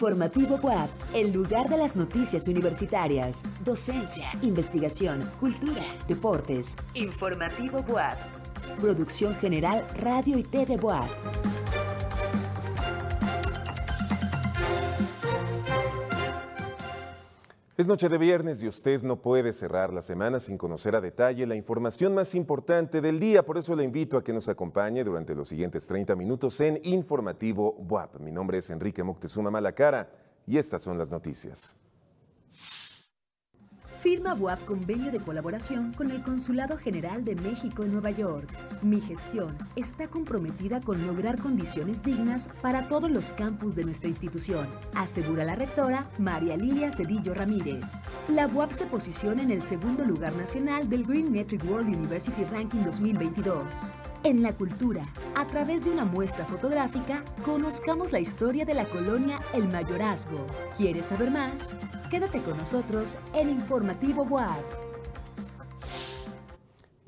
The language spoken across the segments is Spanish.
Informativo WAP, el lugar de las noticias universitarias, docencia, investigación, cultura, deportes. Informativo WAP. Producción General Radio y TV WAP. Es noche de viernes y usted no puede cerrar la semana sin conocer a detalle la información más importante del día. Por eso le invito a que nos acompañe durante los siguientes 30 minutos en Informativo WAP. Mi nombre es Enrique Moctezuma Malacara y estas son las noticias. Firma BUAP convenio de colaboración con el Consulado General de México en Nueva York. Mi gestión está comprometida con lograr condiciones dignas para todos los campus de nuestra institución, asegura la rectora María Lilia Cedillo Ramírez. La BUAP se posiciona en el segundo lugar nacional del Green Metric World University Ranking 2022. En la cultura, a través de una muestra fotográfica, conozcamos la historia de la colonia El Mayorazgo. ¿Quieres saber más? Quédate con nosotros en Informativo WAP.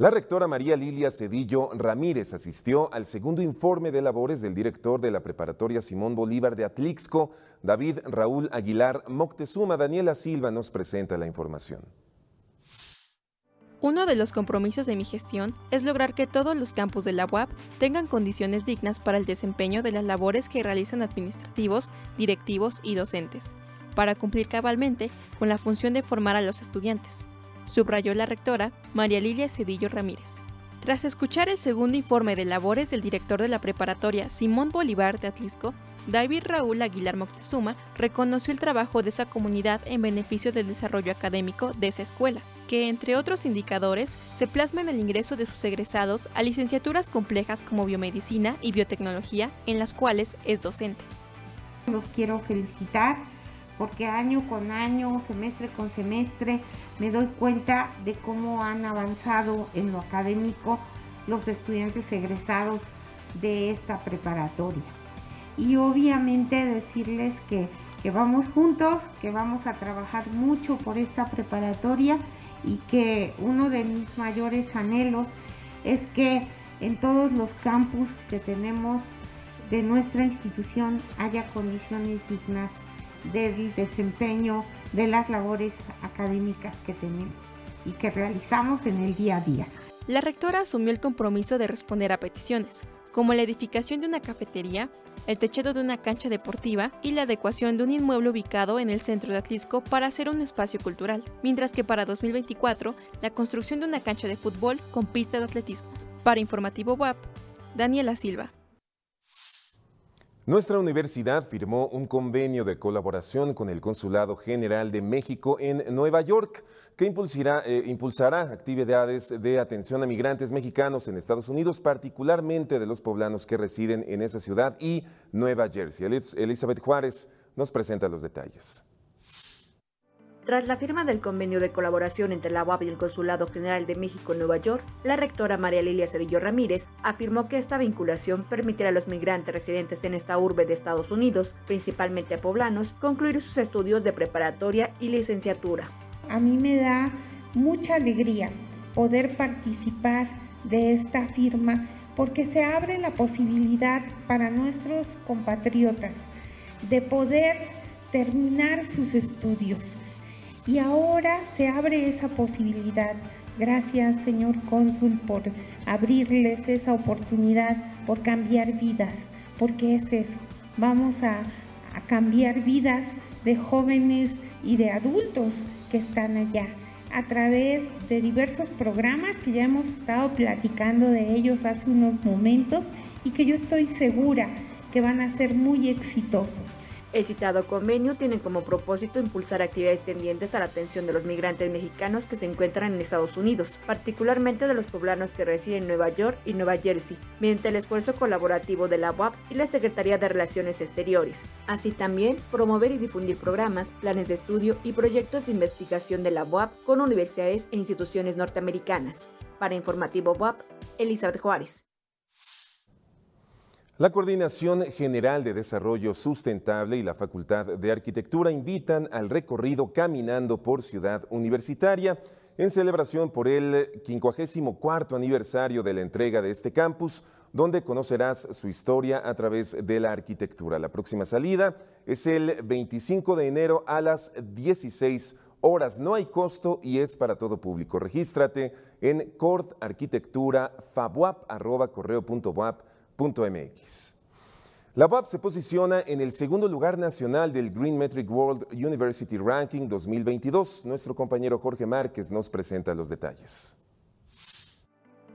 La rectora María Lilia Cedillo Ramírez asistió al segundo informe de labores del director de la preparatoria Simón Bolívar de Atlixco, David Raúl Aguilar Moctezuma. Daniela Silva nos presenta la información. Uno de los compromisos de mi gestión es lograr que todos los campus de la UAP tengan condiciones dignas para el desempeño de las labores que realizan administrativos, directivos y docentes, para cumplir cabalmente con la función de formar a los estudiantes subrayó la rectora María Lilia Cedillo Ramírez. Tras escuchar el segundo informe de labores del director de la preparatoria Simón Bolívar de Atlisco, David Raúl Aguilar Moctezuma reconoció el trabajo de esa comunidad en beneficio del desarrollo académico de esa escuela, que entre otros indicadores se plasma en el ingreso de sus egresados a licenciaturas complejas como biomedicina y biotecnología, en las cuales es docente. Los quiero felicitar porque año con año, semestre con semestre, me doy cuenta de cómo han avanzado en lo académico los estudiantes egresados de esta preparatoria. Y obviamente decirles que, que vamos juntos, que vamos a trabajar mucho por esta preparatoria y que uno de mis mayores anhelos es que en todos los campus que tenemos de nuestra institución haya condiciones dignas del desempeño de las labores académicas que tenemos y que realizamos en el día a día. La rectora asumió el compromiso de responder a peticiones, como la edificación de una cafetería, el techado de una cancha deportiva y la adecuación de un inmueble ubicado en el centro de Atlisco para hacer un espacio cultural, mientras que para 2024 la construcción de una cancha de fútbol con pista de atletismo. Para Informativo WAP, Daniela Silva. Nuestra universidad firmó un convenio de colaboración con el Consulado General de México en Nueva York que impulsará, eh, impulsará actividades de atención a migrantes mexicanos en Estados Unidos, particularmente de los poblanos que residen en esa ciudad y Nueva Jersey. Elizabeth Juárez nos presenta los detalles. Tras la firma del convenio de colaboración entre la UAP y el Consulado General de México en Nueva York, la rectora María Lilia Cedillo Ramírez afirmó que esta vinculación permitirá a los migrantes residentes en esta urbe de Estados Unidos, principalmente poblanos, concluir sus estudios de preparatoria y licenciatura. A mí me da mucha alegría poder participar de esta firma porque se abre la posibilidad para nuestros compatriotas de poder terminar sus estudios y ahora se abre esa posibilidad. Gracias, señor cónsul, por abrirles esa oportunidad, por cambiar vidas, porque es eso. Vamos a, cambiar vidas de jóvenes y de adultos que están allá a través de diversos programas que ya hemos estado platicando de ellos hace unos momentos y que yo estoy segura que van a ser muy exitosos. El citado convenio tiene como propósito impulsar actividades tendientes a la atención de los migrantes mexicanos que se encuentran en Estados Unidos, particularmente de los poblanos que residen en Nueva York y Nueva Jersey, mediante el esfuerzo colaborativo de la UAP y la Secretaría de Relaciones Exteriores. Así también, promover y difundir programas, planes de estudio y proyectos de investigación de la UAP con universidades e instituciones norteamericanas. Para Informativo UAP, Elizabeth Juárez. La Coordinación General de Desarrollo Sustentable y la Facultad de Arquitectura invitan al recorrido Caminando por Ciudad Universitaria en celebración por el 54 aniversario de la entrega de este campus, donde conocerás su historia a través de la arquitectura. La próxima salida es el 25 de enero a las 16 horas. No hay costo y es para todo público. Regístrate en cordarquitecturafabuap.correo.buap la UAP se posiciona en el segundo lugar nacional del Green Metric World University Ranking 2022. Nuestro compañero Jorge Márquez nos presenta los detalles.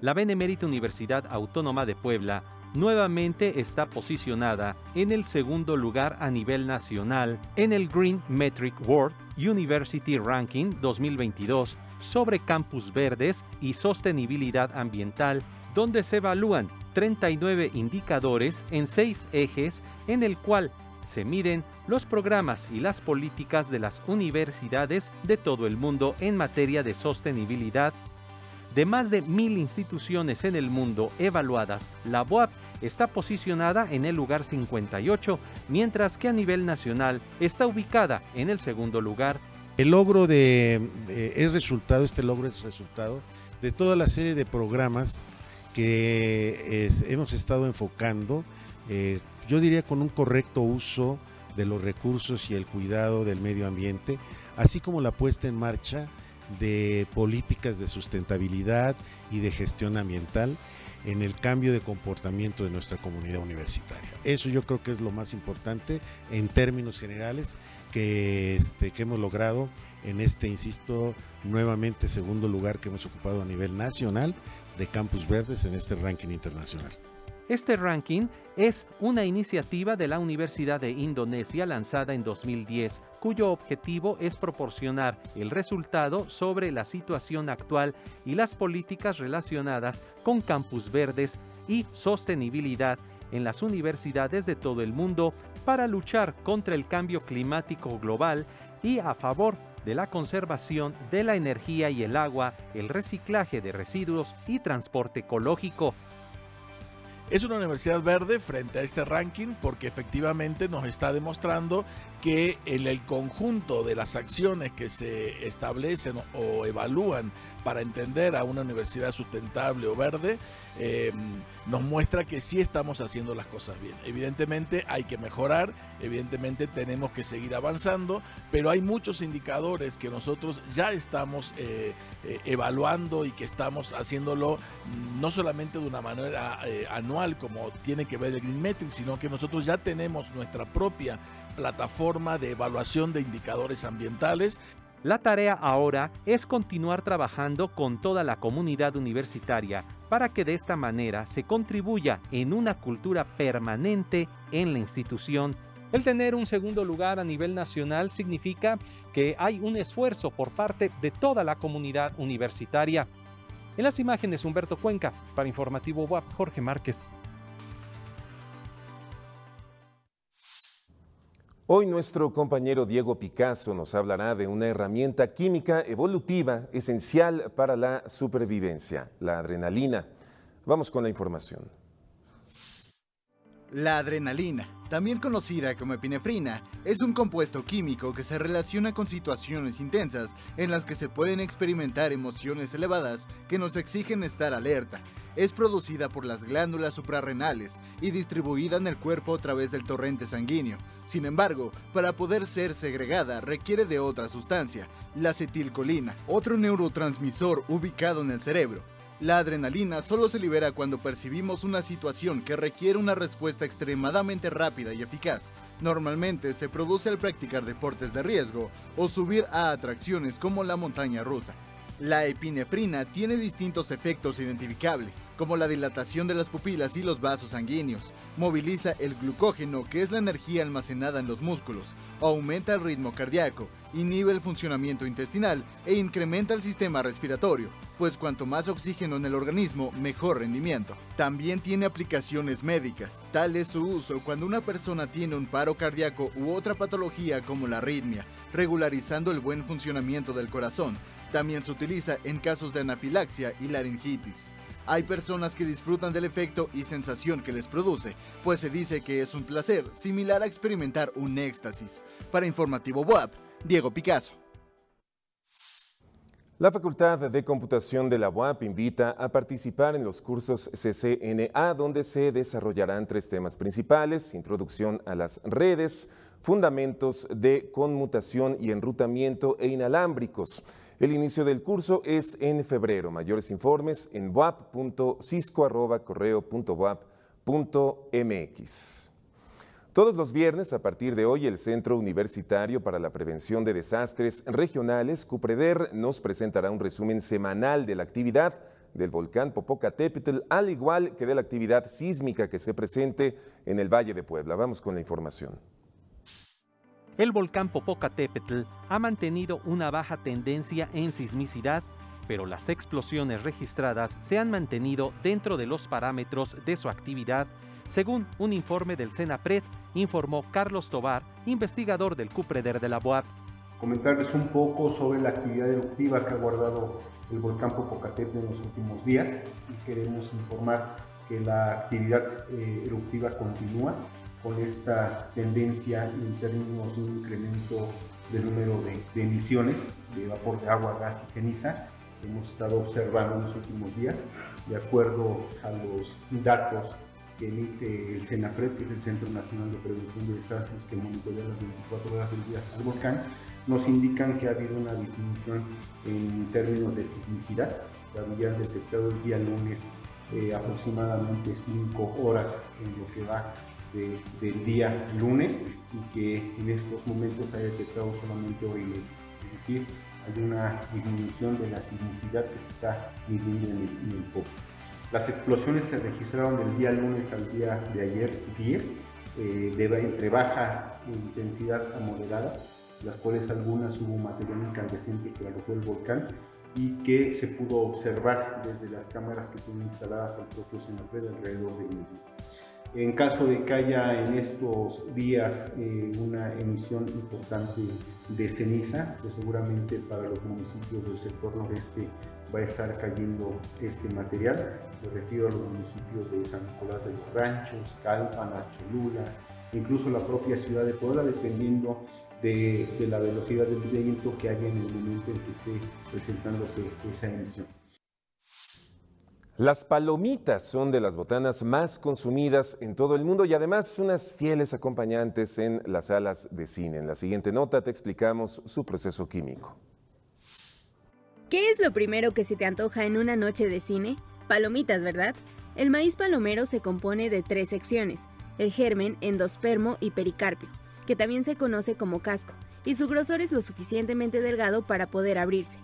La Benemérita Universidad Autónoma de Puebla nuevamente está posicionada en el segundo lugar a nivel nacional en el Green Metric World University Ranking 2022 sobre campus verdes y sostenibilidad ambiental, donde se evalúan 39 indicadores en seis ejes en el cual se miden los programas y las políticas de las universidades de todo el mundo en materia de sostenibilidad. De más de mil instituciones en el mundo evaluadas, la BOAP está posicionada en el lugar 58, mientras que a nivel nacional está ubicada en el segundo lugar. El logro de, es resultado, este logro es resultado de toda la serie de programas que hemos estado enfocando, eh, yo diría con un correcto uso de los recursos y el cuidado del medio ambiente, así como la puesta en marcha de políticas de sustentabilidad y de gestión ambiental en el cambio de comportamiento de nuestra comunidad universitaria. Eso yo creo que es lo más importante en términos generales que, este, que hemos logrado en este, insisto, nuevamente segundo lugar que hemos ocupado a nivel nacional de Campus Verdes en este ranking internacional. Este ranking es una iniciativa de la Universidad de Indonesia lanzada en 2010, cuyo objetivo es proporcionar el resultado sobre la situación actual y las políticas relacionadas con campus verdes y sostenibilidad en las universidades de todo el mundo para luchar contra el cambio climático global y a favor de la conservación de la energía y el agua, el reciclaje de residuos y transporte ecológico. Es una universidad verde frente a este ranking porque efectivamente nos está demostrando que en el conjunto de las acciones que se establecen o evalúan para entender a una universidad sustentable o verde, em, nos muestra que sí estamos haciendo las cosas bien. Evidentemente hay que mejorar, evidentemente tenemos que seguir avanzando, pero hay muchos indicadores que nosotros ya estamos eh, eh, evaluando y que estamos haciéndolo mm, no solamente de una manera eh, anual como tiene que ver el Green Metric, sino que nosotros ya tenemos nuestra propia plataforma de evaluación de indicadores ambientales la tarea ahora es continuar trabajando con toda la comunidad universitaria para que de esta manera se contribuya en una cultura permanente en la institución. El tener un segundo lugar a nivel nacional significa que hay un esfuerzo por parte de toda la comunidad universitaria. En las imágenes, Humberto Cuenca, para Informativo WAP, Jorge Márquez. Hoy nuestro compañero Diego Picasso nos hablará de una herramienta química evolutiva esencial para la supervivencia, la adrenalina. Vamos con la información. La adrenalina, también conocida como epinefrina, es un compuesto químico que se relaciona con situaciones intensas en las que se pueden experimentar emociones elevadas que nos exigen estar alerta es producida por las glándulas suprarrenales y distribuida en el cuerpo a través del torrente sanguíneo. Sin embargo, para poder ser segregada requiere de otra sustancia, la acetilcolina, otro neurotransmisor ubicado en el cerebro. La adrenalina solo se libera cuando percibimos una situación que requiere una respuesta extremadamente rápida y eficaz. Normalmente se produce al practicar deportes de riesgo o subir a atracciones como la montaña rusa. La epinefrina tiene distintos efectos identificables, como la dilatación de las pupilas y los vasos sanguíneos, moviliza el glucógeno, que es la energía almacenada en los músculos, aumenta el ritmo cardíaco, inhibe el funcionamiento intestinal e incrementa el sistema respiratorio, pues cuanto más oxígeno en el organismo, mejor rendimiento. También tiene aplicaciones médicas, tal es su uso cuando una persona tiene un paro cardíaco u otra patología como la arritmia, regularizando el buen funcionamiento del corazón. También se utiliza en casos de anafilaxia y laringitis. Hay personas que disfrutan del efecto y sensación que les produce, pues se dice que es un placer similar a experimentar un éxtasis. Para Informativo WAP, Diego Picasso. La Facultad de Computación de la UAP invita a participar en los cursos CCNA, donde se desarrollarán tres temas principales, introducción a las redes, fundamentos de conmutación y enrutamiento e inalámbricos. El inicio del curso es en febrero. Mayores informes en wap.cisco.correo.wap.mx. Todos los viernes, a partir de hoy, el Centro Universitario para la Prevención de Desastres Regionales, CUPREDER, nos presentará un resumen semanal de la actividad del volcán Popocatépetl, al igual que de la actividad sísmica que se presente en el Valle de Puebla. Vamos con la información el volcán Popocatépetl ha mantenido una baja tendencia en sismicidad, pero las explosiones registradas se han mantenido dentro de los parámetros de su actividad, según un informe del CENAPRED, informó Carlos Tobar, investigador del CUPREDER de la BOAP. Comentarles un poco sobre la actividad eruptiva que ha guardado el volcán Popocatépetl en los últimos días y queremos informar que la actividad eh, eruptiva continúa con esta tendencia en términos de un incremento del número de, emisiones de vapor de agua, gas y ceniza que hemos estado observando en los últimos días, de acuerdo a los datos que emite el CENAPRED, que es el Centro Nacional de Prevención de Desastres, que monitorea las 24 horas del día al volcán, nos indican que ha habido una disminución en términos de sismicidad. Se habían detectado el día lunes eh, aproximadamente 5 horas en lo que va del día lunes y que en estos momentos ha detectado solamente hoy. Es decir, hay una disminución de la sismicidad que se está midiendo en el, en Las explosiones se registraron del día lunes al día de ayer 10, eh, de, entre baja intensidad a moderada, las cuales algunas hubo material incandescente que arrojó el volcán y que se pudo observar desde las cámaras que tienen instaladas al propio Senapred alrededor del mismo. En caso de que haya en estos días eh, una emisión importante de ceniza, pues seguramente para los municipios del sector noreste va a estar cayendo este material. Me refiero a los municipios de San Nicolás de los Ranchos, Calpan, Cholula, incluso la propia ciudad de Puebla, dependiendo de, la velocidad del viento que haya en el momento en que esté presentándose esa emisión. Las palomitas son de las botanas más consumidas en todo el mundo y además unas fieles acompañantes en las salas de cine. En la siguiente nota te explicamos su proceso químico. ¿Qué es lo primero que se te antoja en una noche de cine? Palomitas, ¿verdad? El maíz palomero se compone de tres secciones, el germen, endospermo y pericarpio, que también se conoce como casco, y su grosor es lo suficientemente delgado para poder abrirse.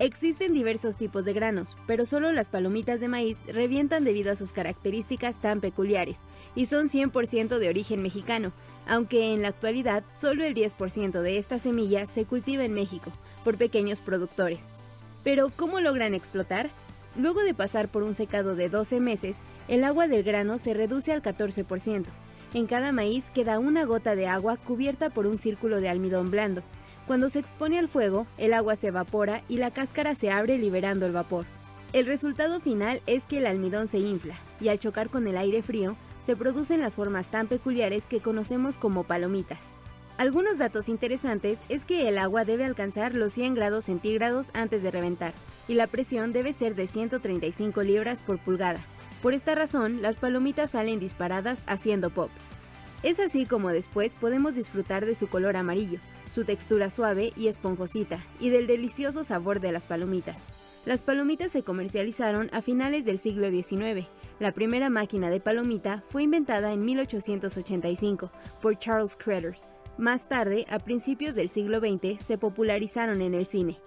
Existen diversos tipos de granos, pero solo las palomitas de maíz revientan debido a sus características tan peculiares y son 100% de origen mexicano, aunque en la actualidad solo el 10% de esta semilla se cultiva en México por pequeños productores. Pero, ¿cómo logran explotar? Luego de pasar por un secado de 12 meses, el agua del grano se reduce al 14%. En cada maíz queda una gota de agua cubierta por un círculo de almidón blando, cuando se expone al fuego, el agua se evapora y la cáscara se abre liberando el vapor. El resultado final es que el almidón se infla y al chocar con el aire frío se producen las formas tan peculiares que conocemos como palomitas. Algunos datos interesantes es que el agua debe alcanzar los 100 grados centígrados antes de reventar y la presión debe ser de 135 libras por pulgada. Por esta razón, las palomitas salen disparadas haciendo pop. Es así como después podemos disfrutar de su color amarillo, su textura suave y esponjosita, y del delicioso sabor de las palomitas. Las palomitas se comercializaron a finales del siglo XIX. La primera máquina de palomita fue inventada en 1885 por Charles Creders. Más tarde, a principios del siglo XX, se popularizaron en el cine.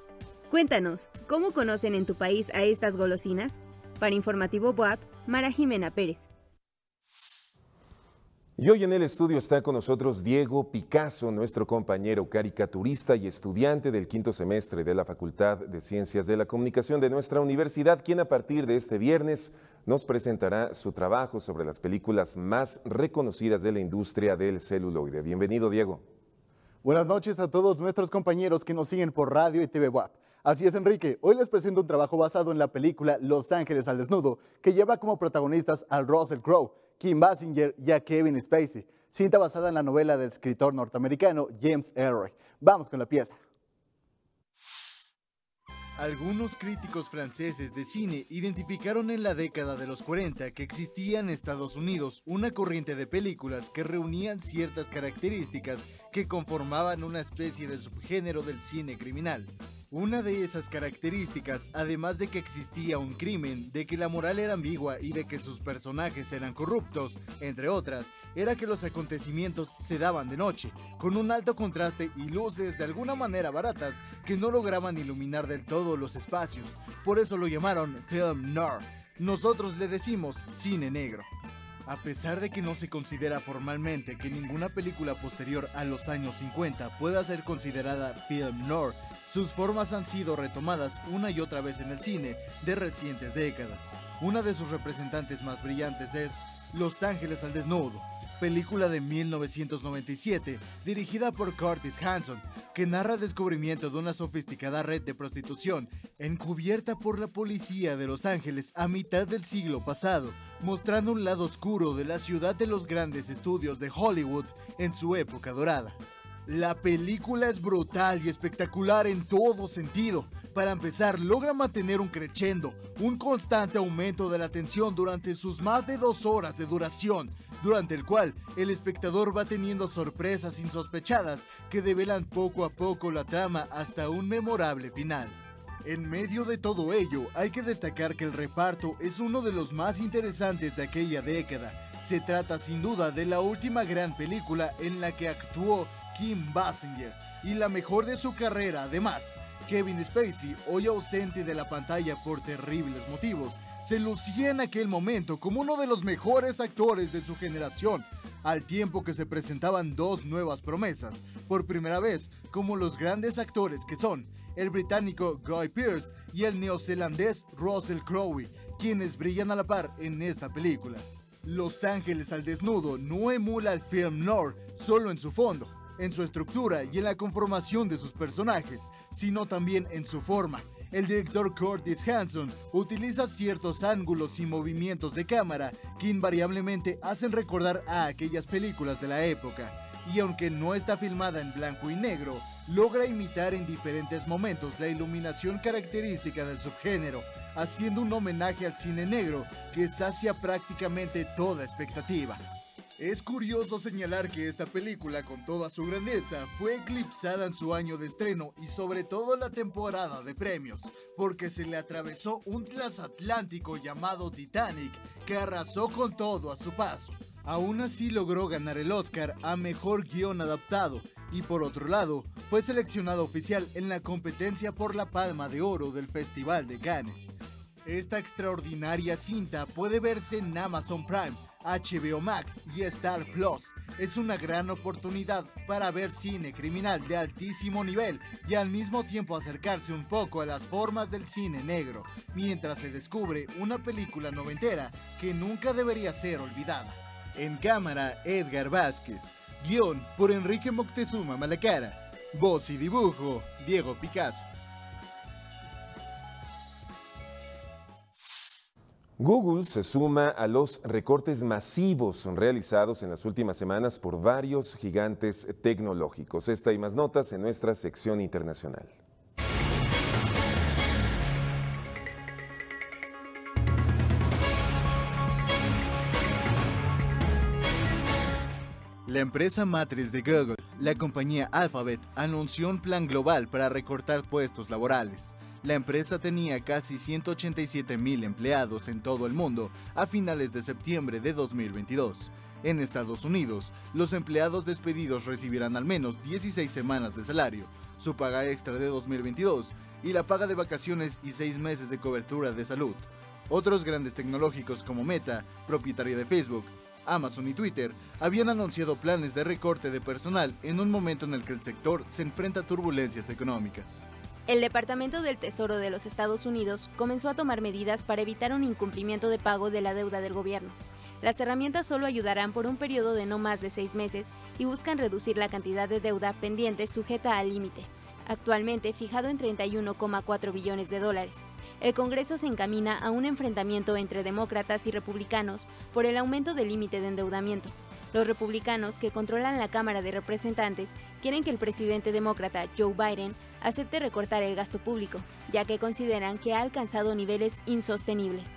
Cuéntanos, ¿cómo conocen en tu país a estas golosinas? Para Informativo WAP, Mara Jimena Pérez. Y hoy en el estudio está con nosotros Diego Picasso, nuestro compañero caricaturista y estudiante del quinto semestre de la Facultad de Ciencias de la Comunicación de nuestra universidad, quien a partir de este viernes nos presentará su trabajo sobre las películas más reconocidas de la industria del celuloide. Bienvenido, Diego. Buenas noches a todos nuestros compañeros que nos siguen por radio y TV WAP. Así es, Enrique. Hoy les presento un trabajo basado en la película Los Ángeles al Desnudo, que lleva como protagonistas al Russell Crowe, Kim Basinger y a Kevin Spacey, cinta basada en la novela del escritor norteamericano James Elroy. Vamos con la pieza. Algunos críticos franceses de cine identificaron en la década de los 40 que existía en Estados Unidos una corriente de películas que reunían ciertas características que conformaban una especie de subgénero del cine criminal. Una de esas características, además de que existía un crimen, de que la moral era ambigua y de que sus personajes eran corruptos, entre otras, era que los acontecimientos se daban de noche, con un alto contraste y luces de alguna manera baratas que no lograban iluminar del todo los espacios. Por eso lo llamaron film noir. Nosotros le decimos cine negro. A pesar de que no se considera formalmente que ninguna película posterior a los años 50 pueda ser considerada film noir, sus formas han sido retomadas una y otra vez en el cine de recientes décadas. Una de sus representantes más brillantes es Los Ángeles al Desnudo, película de 1997 dirigida por Curtis Hanson, que narra el descubrimiento de una sofisticada red de prostitución encubierta por la policía de Los Ángeles a mitad del siglo pasado, mostrando un lado oscuro de la ciudad de los grandes estudios de Hollywood en su época dorada. La película es brutal y espectacular en todo sentido. Para empezar, logra mantener un crescendo, un constante aumento de la tensión durante sus más de dos horas de duración, durante el cual el espectador va teniendo sorpresas insospechadas que develan poco a poco la trama hasta un memorable final. En medio de todo ello, hay que destacar que el reparto es uno de los más interesantes de aquella década. Se trata sin duda de la última gran película en la que actuó Kim Basinger y la mejor de su carrera además. Kevin Spacey, hoy ausente de la pantalla por terribles motivos, se lucía en aquel momento como uno de los mejores actores de su generación, al tiempo que se presentaban dos nuevas promesas, por primera vez como los grandes actores que son el británico Guy Pearce y el neozelandés Russell Crowe, quienes brillan a la par en esta película. Los Ángeles al Desnudo no emula el film noir solo en su fondo, en su estructura y en la conformación de sus personajes, sino también en su forma. El director Curtis Hanson utiliza ciertos ángulos y movimientos de cámara que invariablemente hacen recordar a aquellas películas de la época, y aunque no está filmada en blanco y negro, logra imitar en diferentes momentos la iluminación característica del subgénero, haciendo un homenaje al cine negro que sacia prácticamente toda expectativa. Es curioso señalar que esta película, con toda su grandeza, fue eclipsada en su año de estreno y sobre todo la temporada de premios, porque se le atravesó un transatlántico llamado Titanic que arrasó con todo a su paso. Aún así logró ganar el Oscar a Mejor Guión Adaptado y por otro lado fue seleccionado oficial en la competencia por la Palma de Oro del Festival de Cannes. Esta extraordinaria cinta puede verse en Amazon Prime HBO Max y Star Plus. Es una gran oportunidad para ver cine criminal de altísimo nivel y al mismo tiempo acercarse un poco a las formas del cine negro, mientras se descubre una película noventera que nunca debería ser olvidada. En cámara, Edgar Vázquez. Guión por Enrique Moctezuma Malacara. Voz y dibujo, Diego Picasso. Google se suma a los recortes masivos realizados en las últimas semanas por varios gigantes tecnológicos. Esta y más notas en nuestra sección internacional. La empresa matriz de Google, la compañía Alphabet, anunció un plan global para recortar puestos laborales. La empresa tenía casi 187 mil empleados en todo el mundo a finales de septiembre de 2022. En Estados Unidos, los empleados despedidos recibirán al menos 16 semanas de salario, su paga extra de 2022 y la paga de vacaciones y 6 meses de cobertura de salud. Otros grandes tecnológicos como Meta, propietaria de Facebook, Amazon y Twitter habían anunciado planes de recorte de personal en un momento en el que el sector se enfrenta a turbulencias económicas. El Departamento del Tesoro de los Estados Unidos comenzó a tomar medidas para evitar un incumplimiento de pago de la deuda del gobierno. Las herramientas solo ayudarán por un periodo de no más de seis meses y buscan reducir la cantidad de deuda pendiente sujeta al límite, actualmente fijado en 31,4 billones de dólares. El Congreso se encamina a un enfrentamiento entre demócratas y republicanos por el aumento del límite de endeudamiento. Los republicanos, que controlan la Cámara de Representantes, quieren que el presidente demócrata Joe Biden acepte recortar el gasto público, ya que consideran que ha alcanzado niveles insostenibles.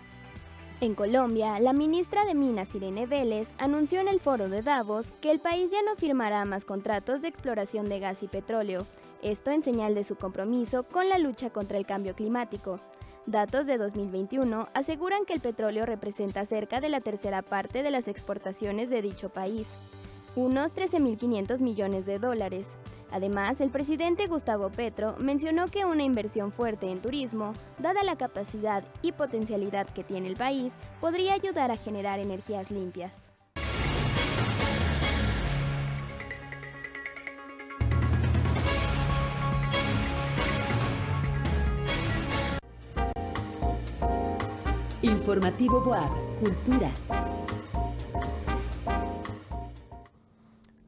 En Colombia, la ministra de Minas Irene Vélez anunció en el foro de Davos que el país ya no firmará más contratos de exploración de gas y petróleo, esto en señal de su compromiso con la lucha contra el cambio climático. Datos de 2021 aseguran que el petróleo representa cerca de la tercera parte de las exportaciones de dicho país, unos 13.500 millones de dólares. Además, el presidente Gustavo Petro mencionó que una inversión fuerte en turismo, dada la capacidad y potencialidad que tiene el país, podría ayudar a generar energías limpias. Informativo Boab, Cultura.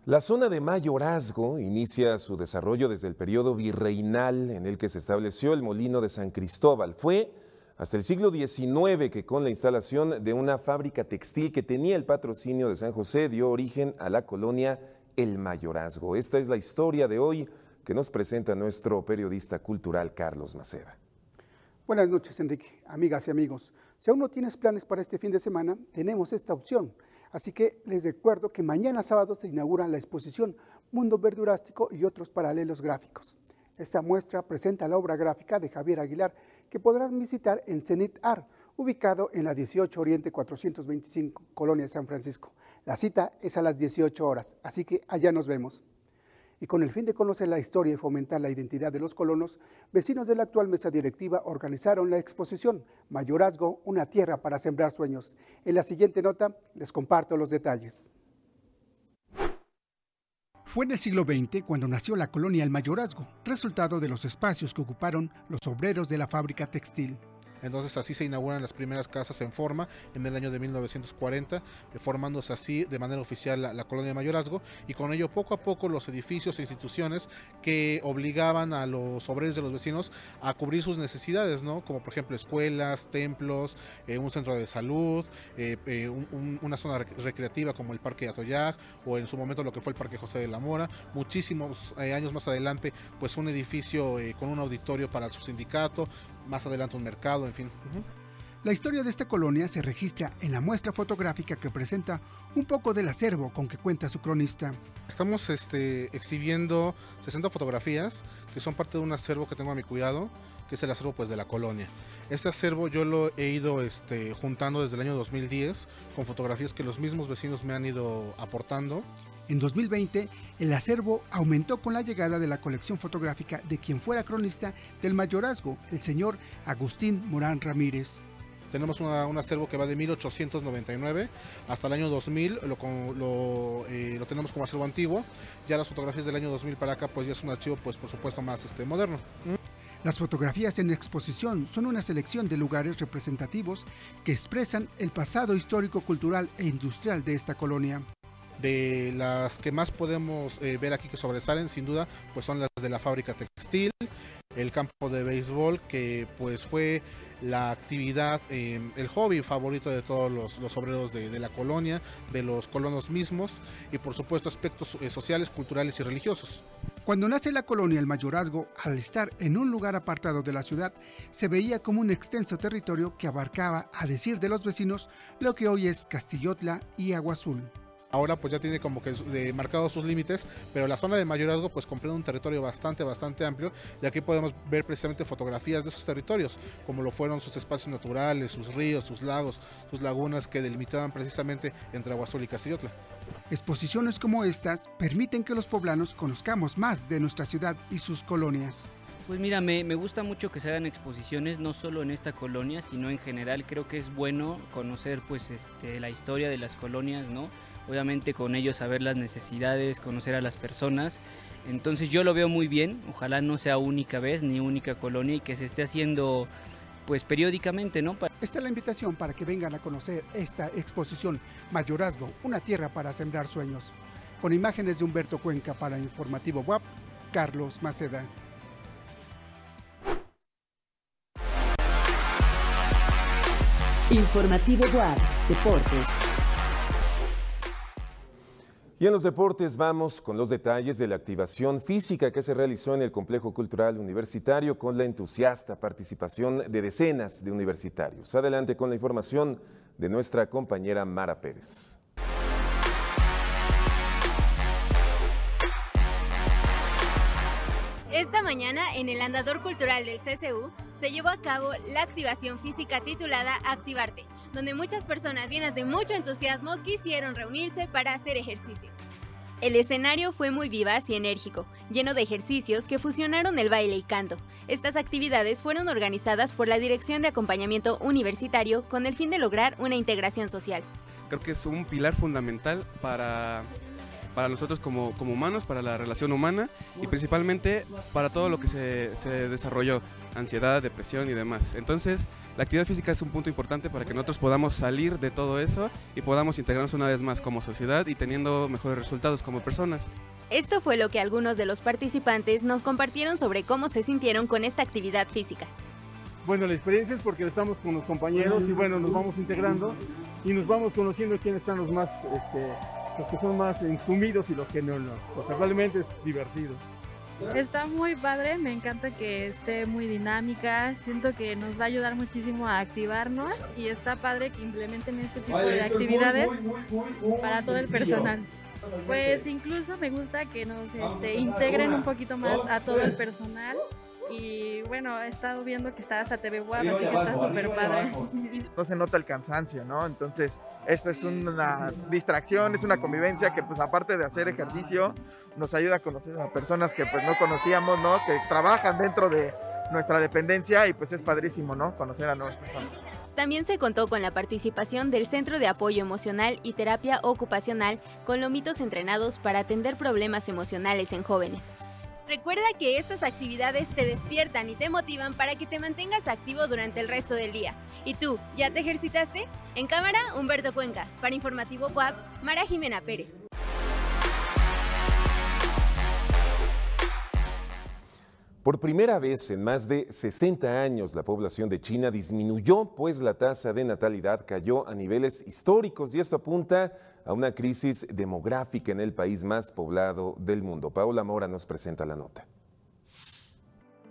La zona de mayorazgo inicia su desarrollo desde el periodo virreinal en el que se estableció el molino de San Cristóbal. Fue hasta el siglo XIX que con la instalación de una fábrica textil que tenía el patrocinio de San José dio origen a la colonia El Mayorazgo. Esta es la historia de hoy que nos presenta nuestro periodista cultural Carlos Maceda. Buenas noches, Enrique, amigas y amigos. Si aún no tienes planes para este fin de semana, tenemos esta opción Así que les recuerdo que mañana sábado se inaugura la exposición Mundo Verdurástico y otros paralelos gráficos. Esta muestra presenta la obra gráfica de Javier Aguilar que podrán visitar en Cenit Art, ubicado en la 18 Oriente 425, Colonia San Francisco. La cita es a las 18 horas, así que allá nos vemos y con el fin de conocer la historia y fomentar la identidad de los colonos, vecinos de la actual mesa directiva organizaron la exposición Mayorazgo, una tierra para sembrar sueños. En la siguiente nota les comparto los detalles. Fue en el siglo XX cuando nació la colonia El Mayorazgo, resultado de los espacios que ocuparon los obreros de la fábrica textil. Entonces así se inauguran las primeras casas en forma en el año de 1940, eh, formándose así de manera oficial la, colonia de mayorazgo y con ello poco a poco los edificios e instituciones que obligaban a los obreros de los vecinos a cubrir sus necesidades, ¿no? como por ejemplo escuelas, templos, eh, un centro de salud, eh, una zona recreativa como el Parque Atoyac o en su momento lo que fue el Parque José de la Mora, muchísimos años más adelante pues un edificio con un auditorio para su sindicato, más adelante un mercado, en fin. La historia de esta colonia se registra en la muestra fotográfica que presenta un poco del acervo con que cuenta su cronista. Estamos este, exhibiendo 60 fotografías que son parte de un acervo que tengo a mi cuidado, que es el acervo pues, de la colonia. Este acervo yo lo he ido este, juntando desde el año 2010 con fotografías que los mismos vecinos me han ido aportando. En 2020, el acervo aumentó con la llegada de la colección fotográfica de quien fuera cronista del mayorazgo, el señor Agustín Morán Ramírez. Tenemos un acervo que va de 1899 hasta el año 2000, lo, eh, lo, tenemos como acervo antiguo. Ya las fotografías del año 2000 para acá, pues ya es un archivo, pues por supuesto, más este, moderno. Las fotografías en exposición son una selección de lugares representativos que expresan el pasado histórico, cultural e industrial de esta colonia. De las que más podemos eh, ver aquí que sobresalen, sin duda, pues son las de la fábrica textil, el campo de béisbol, que pues fue la actividad, em, el hobby favorito de todos los, obreros de, la colonia, de los colonos mismos, y por supuesto aspectos eh, sociales, culturales y religiosos. Cuando nace la colonia, el mayorazgo, al estar en un lugar apartado de la ciudad, se veía como un extenso territorio que abarcaba, a decir de los vecinos, lo que hoy es Castillotla y Agua Azul. Ahora pues ya tiene como que de marcados sus límites, pero la zona de mayorazgo pues comprende un territorio bastante, bastante amplio y aquí podemos ver precisamente fotografías de esos territorios, como lo fueron sus espacios naturales, sus ríos, sus lagos, sus lagunas que delimitaban precisamente entre Aguazul y Castillotla. Exposiciones como estas permiten que los poblanos conozcamos más de nuestra ciudad y sus colonias. Pues mira, me, me, gusta mucho que se hagan exposiciones, no solo en esta colonia, sino en general. Creo que es bueno conocer pues este, la historia de las colonias, ¿no? Obviamente con ellos saber las necesidades, conocer a las personas. Entonces yo lo veo muy bien, ojalá no sea única vez ni única colonia y que se esté haciendo pues periódicamente, ¿no? Esta es la invitación para que vengan a conocer esta exposición Mayorazgo, una tierra para sembrar sueños. Con imágenes de Humberto Cuenca para Informativo WAP, Carlos Maceda. Informativo WAP, Deportes. Y en los deportes vamos con los detalles de la activación física que se realizó en el Complejo Cultural Universitario con la entusiasta participación de decenas de universitarios. Adelante con la información de nuestra compañera Mara Pérez. En el Andador Cultural del CCU se llevó a cabo la activación física titulada Activarte, donde muchas personas llenas de mucho entusiasmo quisieron reunirse para hacer ejercicio. El escenario fue muy vivaz y enérgico, lleno de ejercicios que fusionaron el baile y canto. Estas actividades fueron organizadas por la Dirección de Acompañamiento Universitario con el fin de lograr una integración social. Creo que es un pilar fundamental para para nosotros como, como, humanos, para la relación humana y principalmente para todo lo que se, se, desarrolló, ansiedad, depresión y demás. Entonces, la actividad física es un punto importante para que nosotros podamos salir de todo eso y podamos integrarnos una vez más como sociedad y teniendo mejores resultados como personas. Esto fue lo que algunos de los participantes nos compartieron sobre cómo se sintieron con esta actividad física. Bueno, la experiencia es porque estamos con los compañeros y bueno, nos vamos integrando y nos vamos conociendo quiénes están los más este, los que son más incumbidos y los que no, no. O sea, realmente es divertido. Está muy padre, me encanta que esté muy dinámica, siento que nos va a ayudar muchísimo a activarnos y está padre que implementen este tipo de actividades para todo el personal. Pues incluso me gusta que nos este, integren un poquito más a todo el personal y bueno, he estado viendo que está hasta TV así que está súper padre. No se nota el cansancio, ¿no? Entonces, esta es una distracción, es una convivencia que pues aparte de hacer ejercicio, nos ayuda a conocer a personas que pues no conocíamos, ¿no? Que trabajan dentro de nuestra dependencia y pues es padrísimo, ¿no? Conocer a nuevas personas. También se contó con la participación del Centro de Apoyo Emocional y Terapia Ocupacional con lomitos entrenados para atender problemas emocionales en jóvenes. Recuerda que estas actividades te despiertan y te motivan para que te mantengas activo durante el resto del día. ¿Y tú, ya te ejercitaste? En cámara, Humberto Cuenca. Para Informativo WAP, Mara Jimena Pérez. Por primera vez en más de 60 años la población de China disminuyó, pues la tasa de natalidad cayó a niveles históricos y esto apunta a una crisis demográfica en el país más poblado del mundo. Paula Mora nos presenta la nota.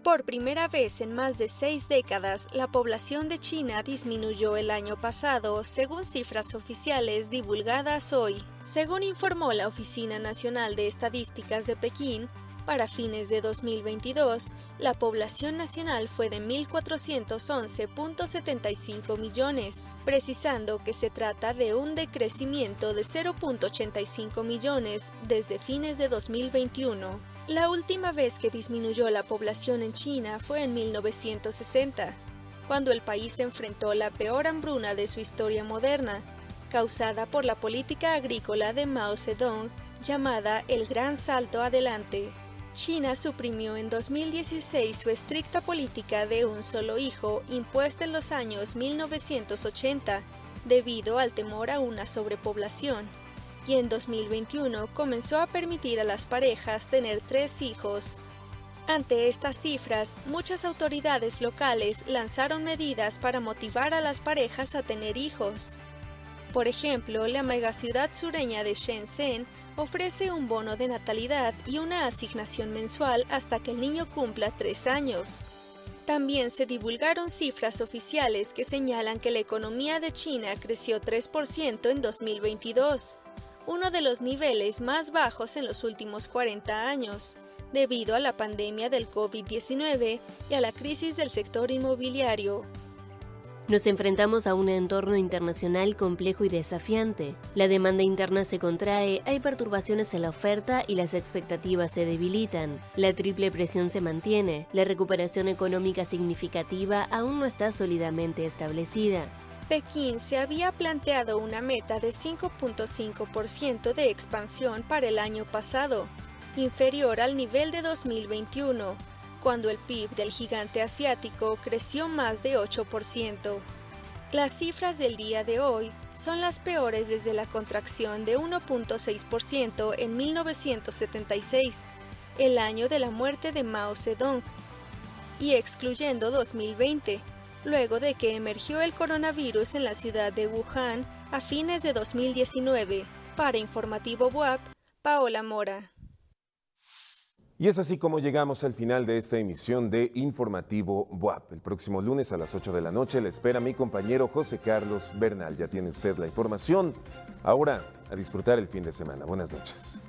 Por primera vez en más de seis décadas, la población de China disminuyó el año pasado, según cifras oficiales divulgadas hoy. Según informó la Oficina Nacional de Estadísticas de Pekín, para fines de 2022, la población nacional fue de 1.411.75 millones, precisando que se trata de un decrecimiento de 0.85 millones desde fines de 2021. La última vez que disminuyó la población en China fue en 1960, cuando el país enfrentó la peor hambruna de su historia moderna, causada por la política agrícola de Mao Zedong llamada el Gran Salto Adelante. China suprimió en 2016 su estricta política de un solo hijo impuesta en los años 1980 debido al temor a una sobrepoblación y en 2021 comenzó a permitir a las parejas tener tres hijos. Ante estas cifras, muchas autoridades locales lanzaron medidas para motivar a las parejas a tener hijos. Por ejemplo, la megaciudad sureña de Shenzhen ofrece un bono de natalidad y una asignación mensual hasta que el niño cumpla tres años. También se divulgaron cifras oficiales que señalan que la economía de China creció 3% en 2022, uno de los niveles más bajos en los últimos 40 años, debido a la pandemia del COVID-19 y a la crisis del sector inmobiliario. Nos enfrentamos a un entorno internacional complejo y desafiante. La demanda interna se contrae, hay perturbaciones en la oferta y las expectativas se debilitan. La triple presión se mantiene. La recuperación económica significativa aún no está sólidamente establecida. Pekín se había planteado una meta de 5.5% de expansión para el año pasado, inferior al nivel de 2021 cuando el PIB del gigante asiático creció más de 8%. Las cifras del día de hoy son las peores desde la contracción de 1.6% en 1976, el año de la muerte de Mao Zedong, y excluyendo 2020, luego de que emergió el coronavirus en la ciudad de Wuhan a fines de 2019. Para Informativo WAP, Paola Mora. Y es así como llegamos al final de esta emisión de Informativo BUAP. El próximo lunes a las 8 de la noche le espera mi compañero José Carlos Bernal. Ya tiene usted la información. Ahora, a disfrutar el fin de semana. Buenas noches.